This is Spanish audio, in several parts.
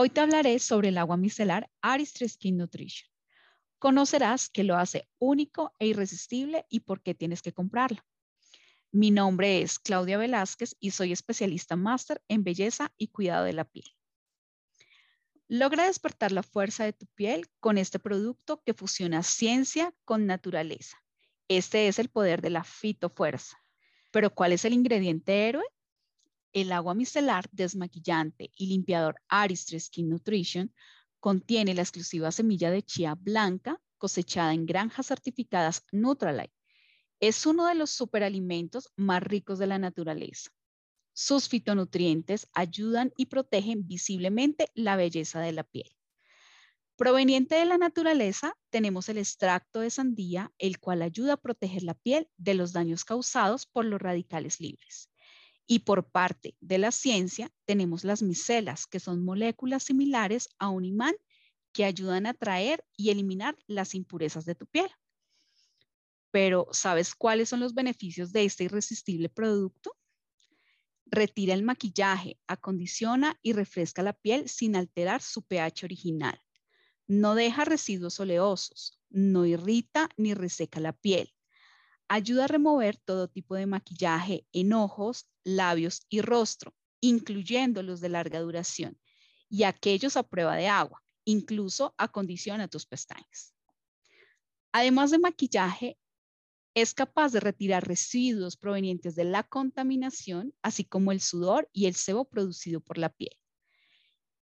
Hoy te hablaré sobre el agua micelar Aristry Skin Nutrition. Conocerás qué lo hace único e irresistible y por qué tienes que comprarlo. Mi nombre es Claudia Velázquez y soy especialista máster en belleza y cuidado de la piel. Logra despertar la fuerza de tu piel con este producto que fusiona ciencia con naturaleza. Este es el poder de la fitofuerza. Pero ¿cuál es el ingrediente héroe? El agua micelar desmaquillante y limpiador Aristry Skin Nutrition contiene la exclusiva semilla de chía blanca cosechada en granjas certificadas Nutrilite. Es uno de los superalimentos más ricos de la naturaleza. Sus fitonutrientes ayudan y protegen visiblemente la belleza de la piel. Proveniente de la naturaleza, tenemos el extracto de sandía, el cual ayuda a proteger la piel de los daños causados por los radicales libres. Y por parte de la ciencia tenemos las micelas, que son moléculas similares a un imán que ayudan a atraer y eliminar las impurezas de tu piel. Pero, ¿sabes cuáles son los beneficios de este irresistible producto? Retira el maquillaje, acondiciona y refresca la piel sin alterar su pH original. No deja residuos oleosos, no irrita ni reseca la piel ayuda a remover todo tipo de maquillaje en ojos, labios y rostro, incluyendo los de larga duración y aquellos a prueba de agua, incluso acondiciona tus pestañas. Además de maquillaje, es capaz de retirar residuos provenientes de la contaminación, así como el sudor y el sebo producido por la piel.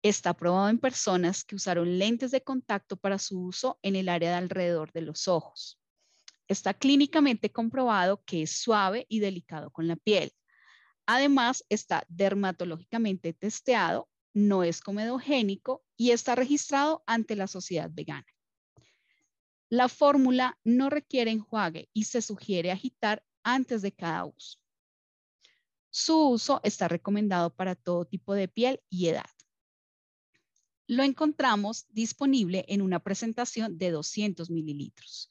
Está probado en personas que usaron lentes de contacto para su uso en el área de alrededor de los ojos. Está clínicamente comprobado que es suave y delicado con la piel. Además, está dermatológicamente testeado, no es comedogénico y está registrado ante la sociedad vegana. La fórmula no requiere enjuague y se sugiere agitar antes de cada uso. Su uso está recomendado para todo tipo de piel y edad. Lo encontramos disponible en una presentación de 200 mililitros.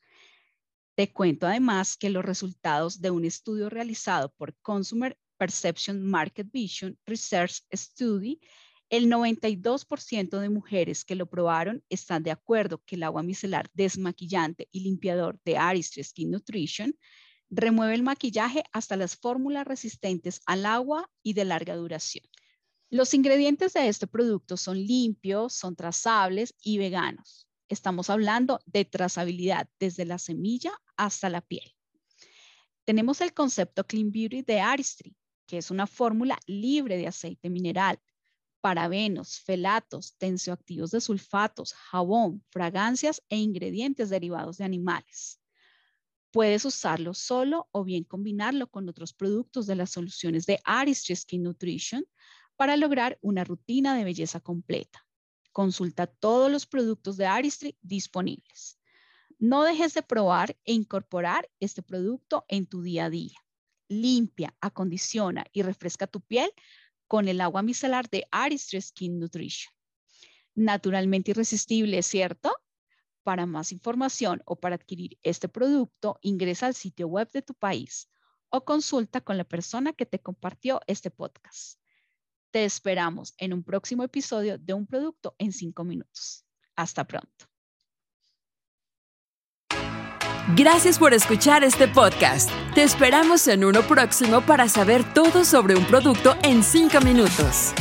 Te cuento además que los resultados de un estudio realizado por Consumer Perception Market Vision Research Study, el 92% de mujeres que lo probaron están de acuerdo que el agua micelar desmaquillante y limpiador de Aristry Skin Nutrition remueve el maquillaje hasta las fórmulas resistentes al agua y de larga duración. Los ingredientes de este producto son limpios, son trazables y veganos. Estamos hablando de trazabilidad desde la semilla hasta la piel. Tenemos el concepto Clean Beauty de Aristry, que es una fórmula libre de aceite mineral, parabenos, felatos, tensioactivos de sulfatos, jabón, fragancias e ingredientes derivados de animales. Puedes usarlo solo o bien combinarlo con otros productos de las soluciones de Aristry Skin Nutrition para lograr una rutina de belleza completa. Consulta todos los productos de Aristry disponibles. No dejes de probar e incorporar este producto en tu día a día. Limpia, acondiciona y refresca tu piel con el agua micelar de Aristry Skin Nutrition. Naturalmente irresistible, ¿cierto? Para más información o para adquirir este producto, ingresa al sitio web de tu país o consulta con la persona que te compartió este podcast. Te esperamos en un próximo episodio de un producto en cinco minutos. Hasta pronto. Gracias por escuchar este podcast. Te esperamos en uno próximo para saber todo sobre un producto en cinco minutos.